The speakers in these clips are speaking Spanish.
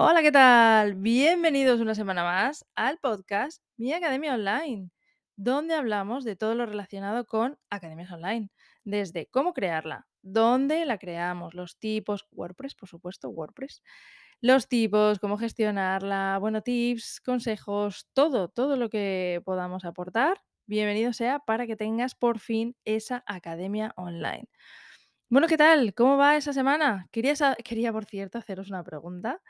Hola, ¿qué tal? Bienvenidos una semana más al podcast Mi Academia Online, donde hablamos de todo lo relacionado con academias online, desde cómo crearla, dónde la creamos, los tipos, WordPress, por supuesto, WordPress, los tipos, cómo gestionarla, bueno, tips, consejos, todo, todo lo que podamos aportar. Bienvenido sea para que tengas por fin esa academia online. Bueno, ¿qué tal? ¿Cómo va esa semana? Quería, quería, por cierto, haceros una pregunta.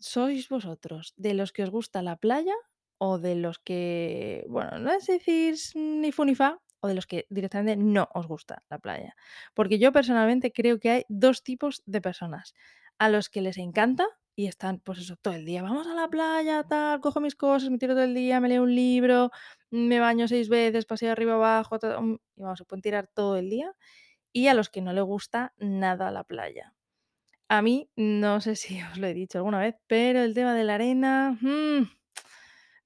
¿Sois vosotros de los que os gusta la playa o de los que, bueno, no es decir ni fu ni fa, o de los que directamente no os gusta la playa? Porque yo personalmente creo que hay dos tipos de personas. A los que les encanta y están, pues eso, todo el día, vamos a la playa, tal, cojo mis cosas, me tiro todo el día, me leo un libro, me baño seis veces, paseo arriba abajo, y vamos, se pueden tirar todo el día. Y a los que no le gusta nada la playa. A mí, no sé si os lo he dicho alguna vez, pero el tema de la arena, mm,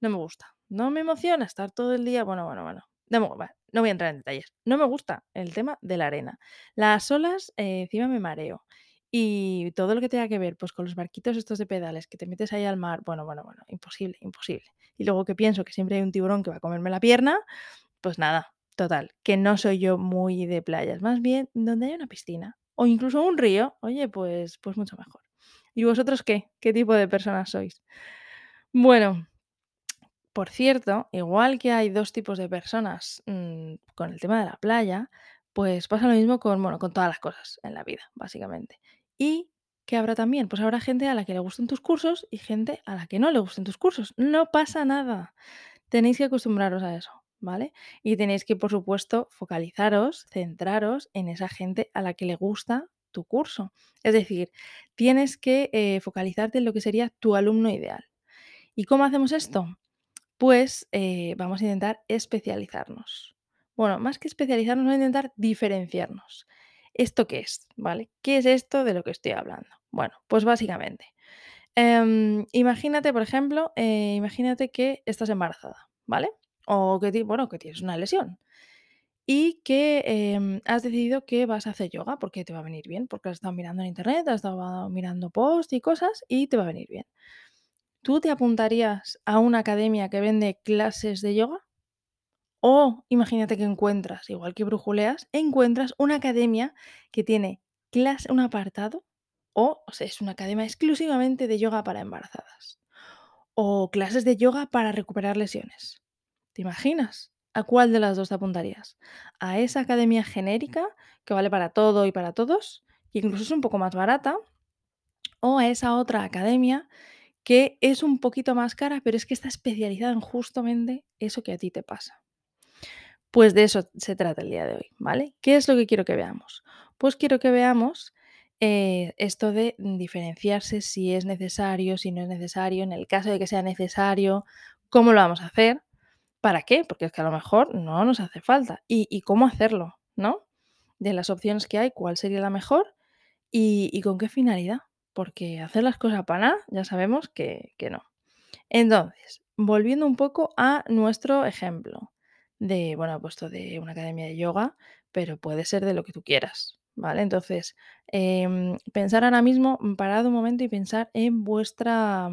no me gusta. No me emociona estar todo el día. Bueno, bueno, bueno. No, voy a entrar en detalles. No me gusta el tema de la arena. Las olas, eh, encima me mareo. Y todo lo que tenga que ver, pues con los barquitos estos de pedales, que te metes ahí al mar, bueno, bueno, bueno, imposible, imposible. Y luego que pienso que siempre hay un tiburón que va a comerme la pierna, pues nada, total, que no soy yo muy de playas, más bien donde hay una piscina o incluso un río, oye, pues, pues mucho mejor. ¿Y vosotros qué? ¿Qué tipo de personas sois? Bueno, por cierto, igual que hay dos tipos de personas mm, con el tema de la playa, pues pasa lo mismo con, bueno, con todas las cosas en la vida, básicamente. Y que habrá también, pues habrá gente a la que le gusten tus cursos y gente a la que no le gusten tus cursos. No pasa nada. Tenéis que acostumbraros a eso, ¿vale? Y tenéis que, por supuesto, focalizaros, centraros en esa gente a la que le gusta tu curso. Es decir, tienes que eh, focalizarte en lo que sería tu alumno ideal. ¿Y cómo hacemos esto? Pues eh, vamos a intentar especializarnos. Bueno, más que especializarnos, vamos a intentar diferenciarnos. ¿Esto qué es? ¿Vale? ¿Qué es esto de lo que estoy hablando? Bueno, pues básicamente, Em, imagínate, por ejemplo, eh, imagínate que estás embarazada, ¿vale? O que, bueno, que tienes una lesión y que em, has decidido que vas a hacer yoga porque te va a venir bien, porque has estado mirando en internet, has estado mirando posts y cosas y te va a venir bien. ¿Tú te apuntarías a una academia que vende clases de yoga? O imagínate que encuentras, igual que brujuleas, encuentras una academia que tiene clase, un apartado, o, es una academia exclusivamente de yoga para embarazadas. O clases de yoga para recuperar lesiones. ¿Te imaginas? ¿A cuál de las dos te apuntarías? ¿A esa academia genérica que vale para todo y para todos? Que incluso es un poco más barata. ¿O a esa otra academia que es un poquito más cara, pero es que está especializada en justamente eso que a ti te pasa? Pues de eso se trata el día de hoy, ¿vale? ¿Qué es lo que quiero que veamos? Pues quiero que veamos eh, esto de diferenciarse si es necesario, si no es necesario, en el caso de que sea necesario, cómo lo vamos a hacer, para qué, porque es que a lo mejor no nos hace falta, y, cómo hacerlo, ¿no? De las opciones que hay, cuál sería la mejor y, con qué finalidad, porque hacer las cosas para nada, ya sabemos que, no. Entonces, volviendo un poco a nuestro ejemplo de, bueno, he puesto de una academia de yoga, pero puede ser de lo que tú quieras, ¿vale? Entonces, em, pensar ahora mismo, parad un momento y pensar en vuestra,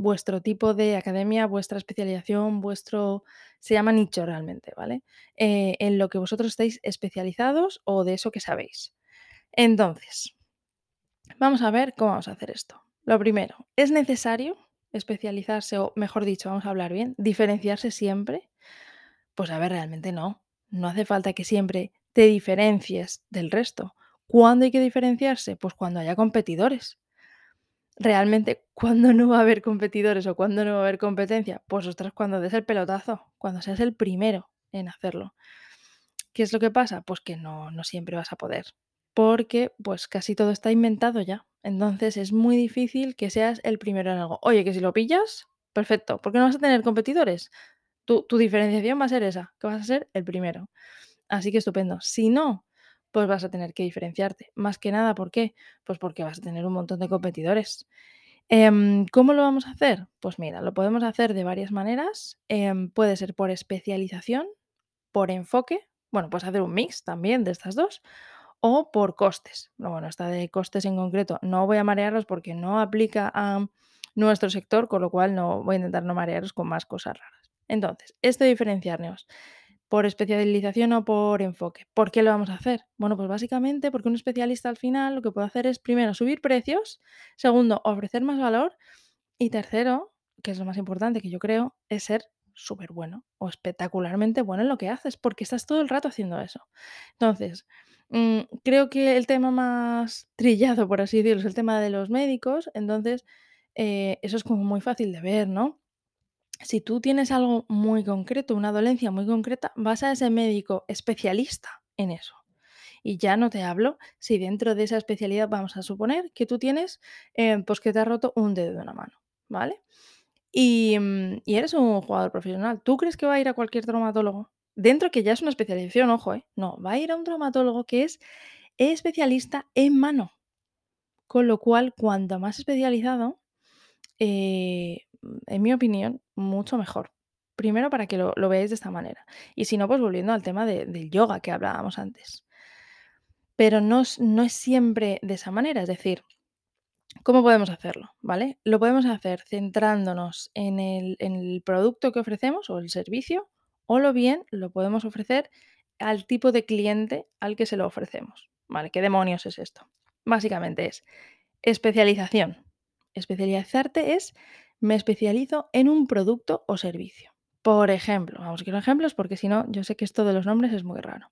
vuestro tipo de academia, vuestra especialización, vuestro, se llama nicho realmente, ¿vale? Eh, en lo que vosotros estáis especializados o de eso que sabéis. Entonces, Vamos a ver cómo vamos a hacer esto. Lo primero, ¿es necesario especializarse o, mejor dicho, vamos a hablar bien, diferenciarse siempre? Pues a ver, realmente no. No hace falta que siempre te diferencies del resto. ¿Cuándo hay que diferenciarse? Pues cuando haya competidores. Realmente, ¿cuándo no va a haber competidores o cuándo no va a haber competencia? Pues ostras, cuando des el pelotazo, cuando seas el primero en hacerlo. ¿Qué es lo que pasa? Pues que no, no siempre vas a poder, porque pues casi todo está inventado ya. Entonces es muy difícil que seas el primero en algo. Oye, que si lo pillas, perfecto, porque no vas a tener competidores. Tu, tu diferenciación va a ser esa, que vas a ser el primero. Así que estupendo. Si no, pues vas a tener que diferenciarte. Más que nada, ¿por qué? Pues porque vas a tener un montón de competidores. Em, ¿Cómo lo vamos a hacer? Pues mira, lo podemos hacer de varias maneras. Em, puede ser por especialización, por enfoque, bueno, puedes hacer un mix también de estas dos, o por costes. No, bueno, esta de costes en concreto no voy a marearlos porque no aplica a nuestro sector, con lo cual no voy a intentar no marearos con más cosas raras. Entonces, esto de diferenciarnos por especialización o por enfoque. ¿Por qué lo vamos a hacer? Bueno, pues básicamente porque un especialista al final lo que puede hacer es primero subir precios, segundo ofrecer más valor y tercero, que es lo más importante que yo creo, es ser súper bueno o espectacularmente bueno en lo que haces porque estás todo el rato haciendo eso. Entonces, mm, creo que el tema más trillado, por así decirlo, es el tema de los médicos. Entonces, eh, eso es como muy fácil de ver, ¿no? Si tú tienes algo muy concreto, una dolencia muy concreta, vas a ese médico especialista en eso. Y ya no te hablo si dentro de esa especialidad vamos a suponer que tú tienes, eh, pues que te has roto un dedo de una mano, ¿vale? Y, mm, y eres un jugador profesional. ¿Tú crees que va a ir a cualquier traumatólogo? Dentro que ya es una especialización, ojo, ¿eh? No, va a ir a un traumatólogo que es especialista en mano. Con lo cual, cuanto más especializado, eh, en mi opinión, mucho mejor. Primero para que lo, veáis de esta manera. Y si no, pues volviendo al tema de- del yoga que hablábamos antes. Pero no, no es siempre de esa manera. Es decir, ¿Cómo podemos hacerlo? ¿Vale? Lo podemos hacer centrándonos en el, en el producto que ofrecemos o el servicio, o lo bien lo podemos ofrecer al tipo de cliente al que se lo ofrecemos. ¿Vale? ¿Qué demonios es esto? Básicamente es especialización. Especializarte es me especializo en un producto o servicio. Por ejemplo, vamos a quiero ejemplos porque si no, yo sé que esto de los nombres es muy raro.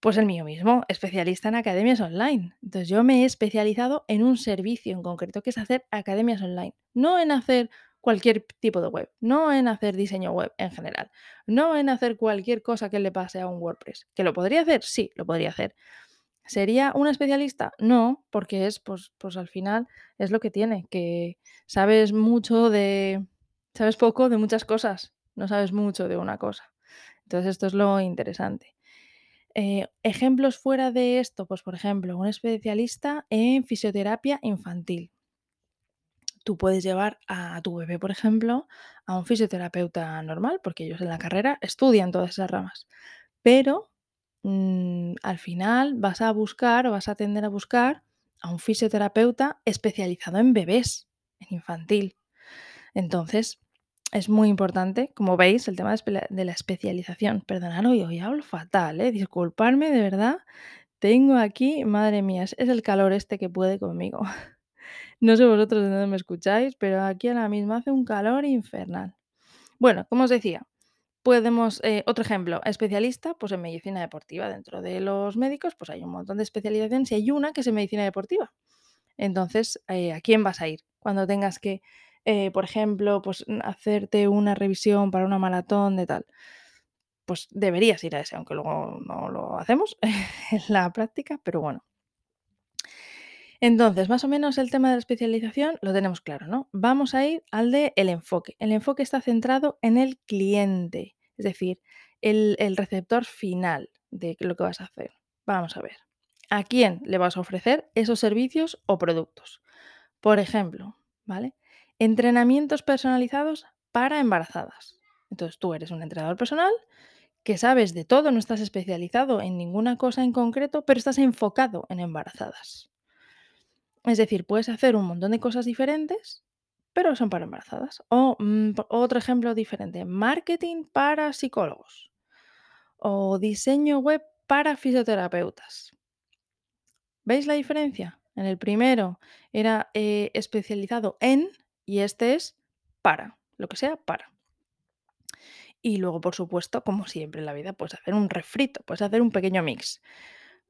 Pues el mío mismo, especialista en academias online. Entonces yo me he especializado en un servicio en concreto, que es hacer academias online, no en hacer cualquier tipo de web, no en hacer diseño web en general, no en hacer cualquier cosa que le pase a un WordPress. ¿Que lo podría hacer? Sí, lo podría hacer. ¿Sería una especialista? No, porque es, pues, pues al final es lo que tiene, que sabes mucho de, sabes poco de muchas cosas, no sabes mucho de una cosa. Entonces esto es lo interesante. Eh, ejemplos fuera de esto, pues por ejemplo, un especialista en fisioterapia infantil. Tú puedes llevar a tu bebé, por ejemplo, a un fisioterapeuta normal, porque ellos en la carrera estudian todas esas ramas. Pero mm, al final vas a buscar o vas a tender a buscar a un fisioterapeuta especializado en bebés, en infantil. Entonces, es muy importante, como veis, el tema de, la especialización. Perdonad, hoy, hoy hablo fatal, ¿eh? Disculparme, de verdad. Tengo aquí, madre mía, es el calor este que puede conmigo. No sé vosotros de dónde me escucháis, pero aquí ahora mismo hace un calor infernal. Bueno, como os decía, podemos, eh, otro ejemplo, especialista, pues en medicina deportiva. Dentro de los médicos, pues hay un montón de especializaciones y hay una que es en medicina deportiva. Entonces, eh, ¿a quién vas a ir? Cuando tengas que, eh, por ejemplo, pues hacerte una revisión para una maratón de tal. Pues deberías ir a ese, aunque luego no lo hacemos en la práctica, pero bueno. Entonces, más o menos el tema de la especialización lo tenemos claro, ¿no? Vamos a ir al de el enfoque. El enfoque está centrado en el cliente, es decir, el, el receptor final de lo que vas a hacer. Vamos a ver. ¿A quién le vas a ofrecer esos servicios o productos? Por ejemplo, ¿vale? Entrenamientos personalizados para embarazadas. Entonces, tú eres un entrenador personal que sabes de todo, no estás especializado en ninguna cosa en concreto, pero estás enfocado en embarazadas. Es decir, puedes hacer un montón de cosas diferentes, pero son para embarazadas. O mm, otro ejemplo diferente, marketing para psicólogos o diseño web para fisioterapeutas. ¿Veis la diferencia? En el primero era eh, especializado en y este es para, lo que sea para. Y luego, por supuesto, como siempre en la vida, puedes hacer un refrito, puedes hacer un pequeño mix.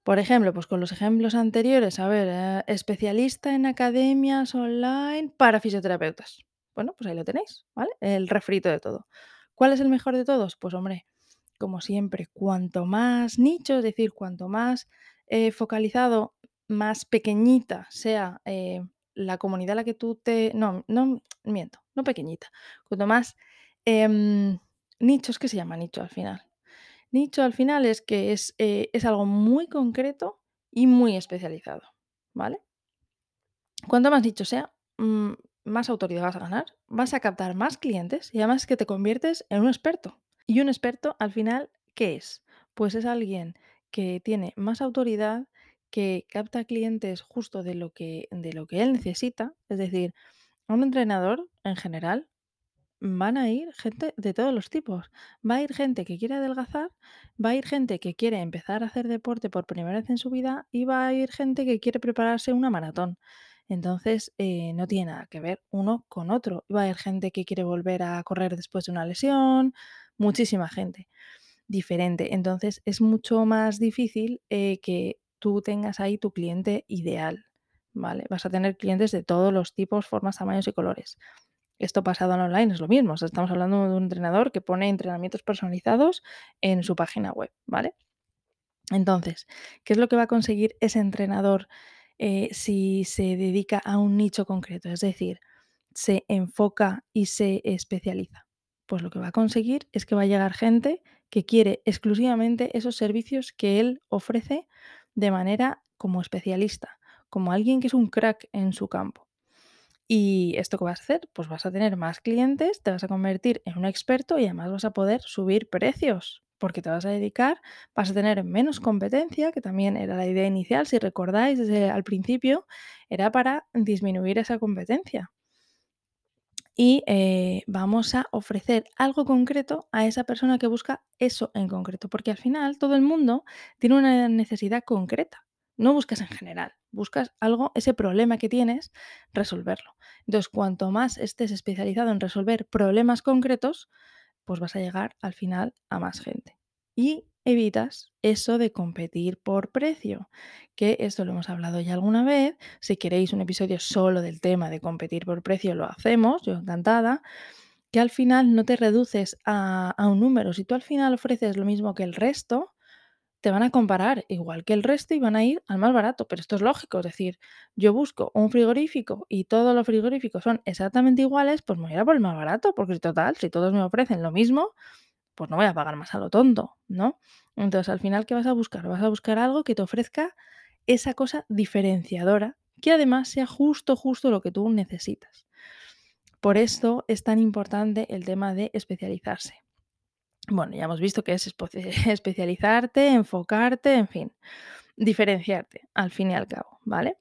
Por ejemplo, pues con los ejemplos anteriores, a ver, eh, especialista en academias online para fisioterapeutas. Bueno, pues ahí lo tenéis, ¿vale? El refrito de todo. ¿Cuál es el mejor de todos? Pues hombre, como siempre, cuanto más nicho, es decir, cuanto más eh, focalizado, más pequeñita sea eh, la comunidad a la que tú te... No, no, miento, no pequeñita. Cuanto más em, nichos, ¿qué se llama nicho al final? Nicho al final es que es, eh, es algo muy concreto y muy especializado, ¿vale? Cuanto más nicho sea, mm, más autoridad vas a ganar, vas a captar más clientes y además que te conviertes en un experto. Y un experto al final, ¿qué es? Pues es alguien que tiene más autoridad, que capta clientes justo de lo que, de lo que él necesita. Es decir, un entrenador en general van a ir gente de todos los tipos. Va a ir gente que quiere adelgazar, va a ir gente que quiere empezar a hacer deporte por primera vez en su vida y va a ir gente que quiere prepararse una maratón. Entonces, eh, no tiene nada que ver uno con otro. Va a haber gente que quiere volver a correr después de una lesión, muchísima gente diferente. Entonces, es mucho más difícil eh, que tú tengas ahí tu cliente ideal, ¿vale? Vas a tener clientes de todos los tipos, formas, tamaños y colores. Esto pasado en online es lo mismo. estamos hablando de un entrenador que pone entrenamientos personalizados en su página web, ¿vale? Entonces, ¿qué es lo que va a conseguir ese entrenador eh, si se dedica a un nicho concreto? Es decir, se enfoca y se especializa. Pues lo que va a conseguir es que va a llegar gente que quiere exclusivamente esos servicios que él ofrece de manera como especialista, como alguien que es un crack en su campo. ¿Y esto qué vas a hacer? Pues vas a tener más clientes, te vas a convertir en un experto y además vas a poder subir precios, porque te vas a dedicar, vas a tener menos competencia, que también era la idea inicial, si recordáis desde al principio, era para disminuir esa competencia. Y eh, vamos a ofrecer algo concreto a esa persona que busca eso en concreto, porque al final todo el mundo tiene una necesidad concreta. No buscas en general, buscas algo, ese problema que tienes, resolverlo. Entonces, cuanto más estés especializado en resolver problemas concretos, pues vas a llegar al final a más gente. Y evitas eso de competir por precio, que esto lo hemos hablado ya alguna vez. Si queréis un episodio solo del tema de competir por precio, lo hacemos, yo encantada. Que al final no te reduces a, a un número. Si tú al final ofreces lo mismo que el resto, te van a comparar igual que el resto y van a ir al más barato, pero esto es lógico, es decir, yo busco un frigorífico y todos los frigoríficos son exactamente iguales, pues me voy a ir a por el más barato, porque total, si todos me ofrecen lo mismo, pues no voy a pagar más a lo tonto, ¿no? Entonces, al final, ¿qué vas a buscar? Vas a buscar algo que te ofrezca esa cosa diferenciadora, que además sea justo, justo lo que tú necesitas. Por esto es tan importante el tema de especializarse. Bueno, ya hemos visto que es especializarte, enfocarte, en fin, diferenciarte, al fin y al cabo, ¿vale?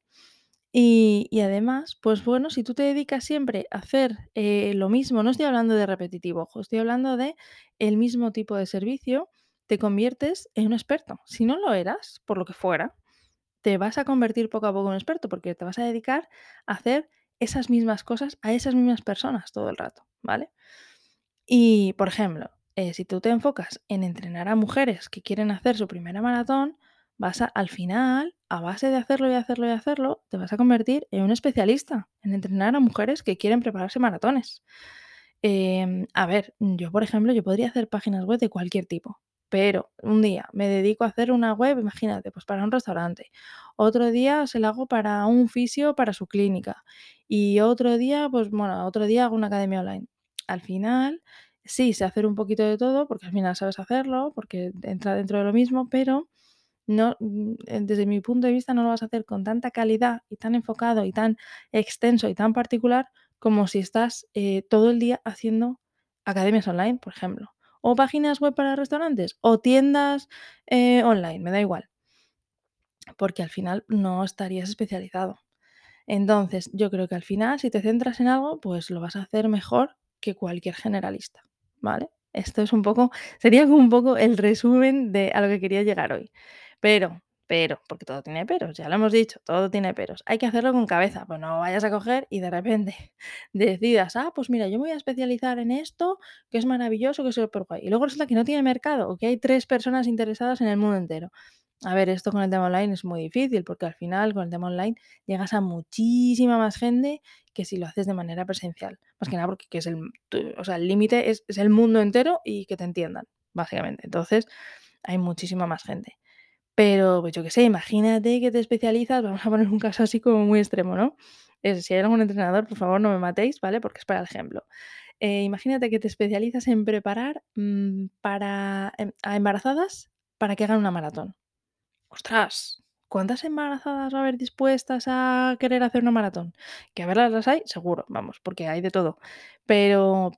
Y, además, pues bueno, si tú te dedicas siempre a hacer eh, lo mismo, no estoy hablando de repetitivo, estoy hablando de el mismo tipo de servicio, te conviertes en un experto. Si no lo eras, por lo que fuera, te vas a convertir poco a poco en un experto porque te vas a dedicar a hacer esas mismas cosas a esas mismas personas todo el rato, ¿vale? Y, por ejemplo, eh, si tú te enfocas en entrenar a mujeres que quieren hacer su primera maratón, vas a, al final, a base de hacerlo y hacerlo y hacerlo, te vas a convertir en un especialista en entrenar a mujeres que quieren prepararse maratones. Em, a ver, yo por ejemplo, yo podría hacer páginas web de cualquier tipo, pero un día me dedico a hacer una web, imagínate, pues para un restaurante. Otro día se la hago para un fisio para su clínica. Y otro día, pues bueno, otro día hago una academia online. Al final, sí, sé hacer un poquito de todo, porque al final sabes hacerlo, porque entra dentro de lo mismo, pero no, mm, desde mi punto de vista no lo vas a hacer con tanta calidad y tan enfocado y tan extenso y tan particular como si estás eh, todo el día haciendo academias online, por ejemplo, o páginas web para restaurantes, o tiendas eh, online, me da igual, porque al final no estarías especializado. Entonces, yo creo que al final, si te centras en algo, pues lo vas a hacer mejor que cualquier generalista, ¿vale? Esto es un poco, sería un poco el resumen de a lo que quería llegar hoy. Pero, pero, porque todo tiene peros, ya lo hemos dicho, todo tiene peros. Hay que hacerlo con cabeza, pues no vayas a coger y de repente decidas, ah, pues mira, yo me voy a especializar en esto, que es maravilloso, que es súper guay. Y luego resulta que no tiene mercado o que hay tres personas interesadas en el mundo entero. A ver, esto con el tema online es muy difícil porque al final con el tema online llegas a muchísima más gente que si lo haces de manera presencial. Más que nada porque es el, o sea, el límite es, el mundo entero y que te entiendan, básicamente. Entonces, hay muchísima más gente. Pero, pues yo qué sé, imagínate que te especializas, vamos a poner un caso así como muy extremo, ¿no? si hay algún entrenador, por favor no me matéis, ¿vale? Porque es para el ejemplo. Eh, imagínate que te especializas en preparar mm, para, em, a embarazadas para que hagan una maratón. Ostras, ¿cuántas embarazadas va a haber dispuestas a querer hacer una maratón? Que a verlas las hay, seguro, vamos, porque hay de todo. Pero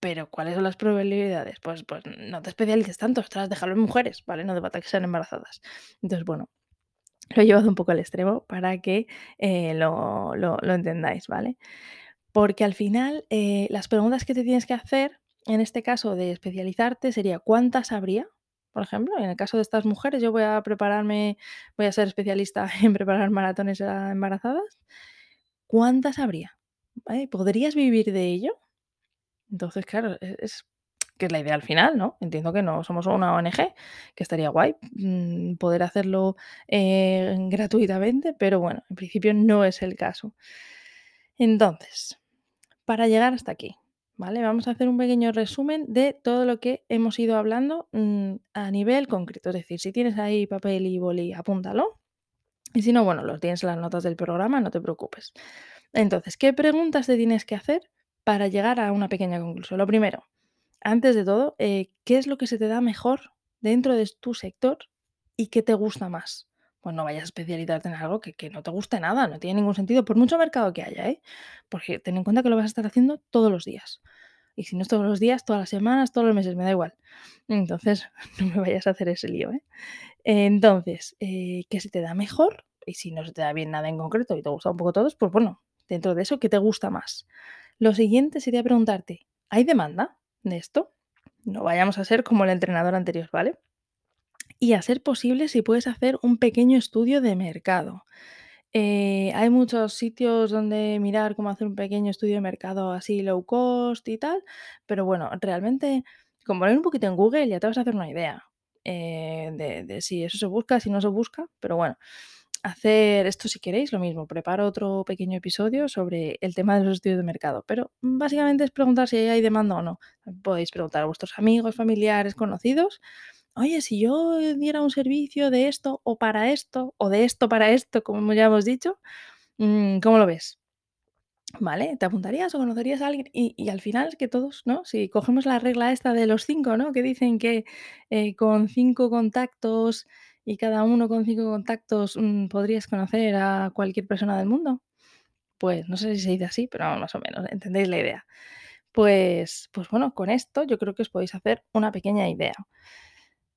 Pero, ¿cuáles son las probabilidades? Pues pues no te especialices tanto, ostras, déjalo en mujeres, ¿vale? No falta que sean embarazadas. Entonces, bueno, lo he llevado un poco al extremo para que, eh, lo lo lo entendáis, ¿vale? Porque al final, eh, las preguntas que te tienes que hacer, en este caso de especializarte, sería, ¿cuántas habría? Por ejemplo, en el caso de estas mujeres, yo voy a prepararme voy a ser especialista en preparar maratones a embarazadas, ¿cuántas habría? ¿Podrías vivir de ello? Entonces, claro, e es que es la idea al final, ¿no? Entiendo que no somos una ONG, que estaría guay, mm, poder hacerlo, eh, gratuitamente, pero bueno, en principio no es el caso. Entonces, para llegar hasta aquí, ¿vale? Vamos a hacer un pequeño resumen de todo lo que hemos ido hablando, mm, a nivel concreto. Es decir, si tienes ahí papel y boli, apúntalo. Y si no, bueno, lo tienes en las notas del programa, no te preocupes. Entonces, ¿qué preguntas te tienes que hacer para llegar a una pequeña conclusión? Lo primero, antes de todo, eh, ¿qué es lo que se te da mejor dentro de tu sector y qué te gusta más? Pues no vayas a especializarte en algo que que no te guste nada, no tiene ningún sentido, por mucho mercado que haya, ¿eh? Porque ten en cuenta que lo vas a estar haciendo todos los días. Y si no es todos los días, todas las semanas, todos los meses, me da igual. Entonces, no me vayas a hacer ese lío, ¿eh? Entonces, eh, ¿qué se te da mejor? Y si no se te da bien nada en concreto y te gusta un poco todo, pues bueno, dentro de eso, ¿qué te gusta más? Lo siguiente sería preguntarte, ¿hay demanda de esto? No vayamos a ser como el entrenador anterior, ¿vale? Y a ser posible, si puedes hacer un pequeño estudio de mercado. Eh, hay muchos sitios donde mirar cómo hacer un pequeño estudio de mercado así low cost y tal, pero bueno, realmente con poner un poquito en Google ya te vas a hacer una idea, eh, de de si eso se busca, si no se busca, pero bueno, hacer esto si queréis, lo mismo, preparo otro pequeño episodio sobre el tema de los estudios de mercado, pero básicamente es preguntar si hay demanda o no. Podéis preguntar a vuestros amigos, familiares, conocidos: "Oye, si yo diera un servicio de esto o para esto, o de esto para esto", como ya hemos dicho, mm, ¿cómo lo ves? ¿Vale? ¿Te apuntarías o conocerías a alguien? Y al final que todos, ¿no? Si cogemos la regla esta de los 5, ¿no? Que dicen que, eh, con 5 contactos y cada uno con 5 contactos, mm, podrías conocer a cualquier persona del mundo. Pues no sé si se dice así, pero más o menos, entendéis la idea. Pues pues bueno, con esto yo creo que os podéis hacer una pequeña idea.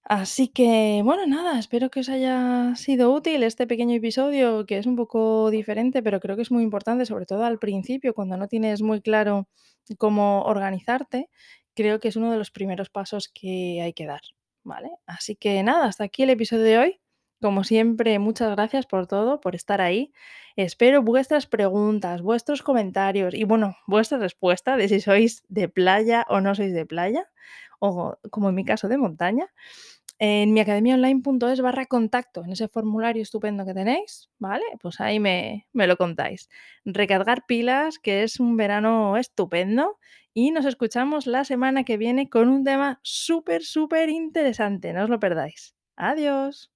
Así que, bueno, nada, espero que os haya sido útil este pequeño episodio, que es un poco diferente, pero creo que es muy importante, sobre todo al principio, cuando no tienes muy claro cómo organizarte, creo que es uno de los primeros pasos que hay que dar, ¿vale? Así que nada, hasta aquí el episodio de hoy. Como siempre, muchas gracias por todo, por estar ahí. Espero vuestras preguntas, vuestros comentarios y, bueno, vuestra respuesta de si sois de playa o no sois de playa, o como en mi caso, de montaña, en miacademiaonline.es/contacto, en ese formulario estupendo que tenéis, ¿vale? Pues ahí me me lo contáis. Recargar pilas, que es un verano estupendo, y nos escuchamos la semana que viene con un tema súper, superinteresante, no os lo perdáis. Adiós.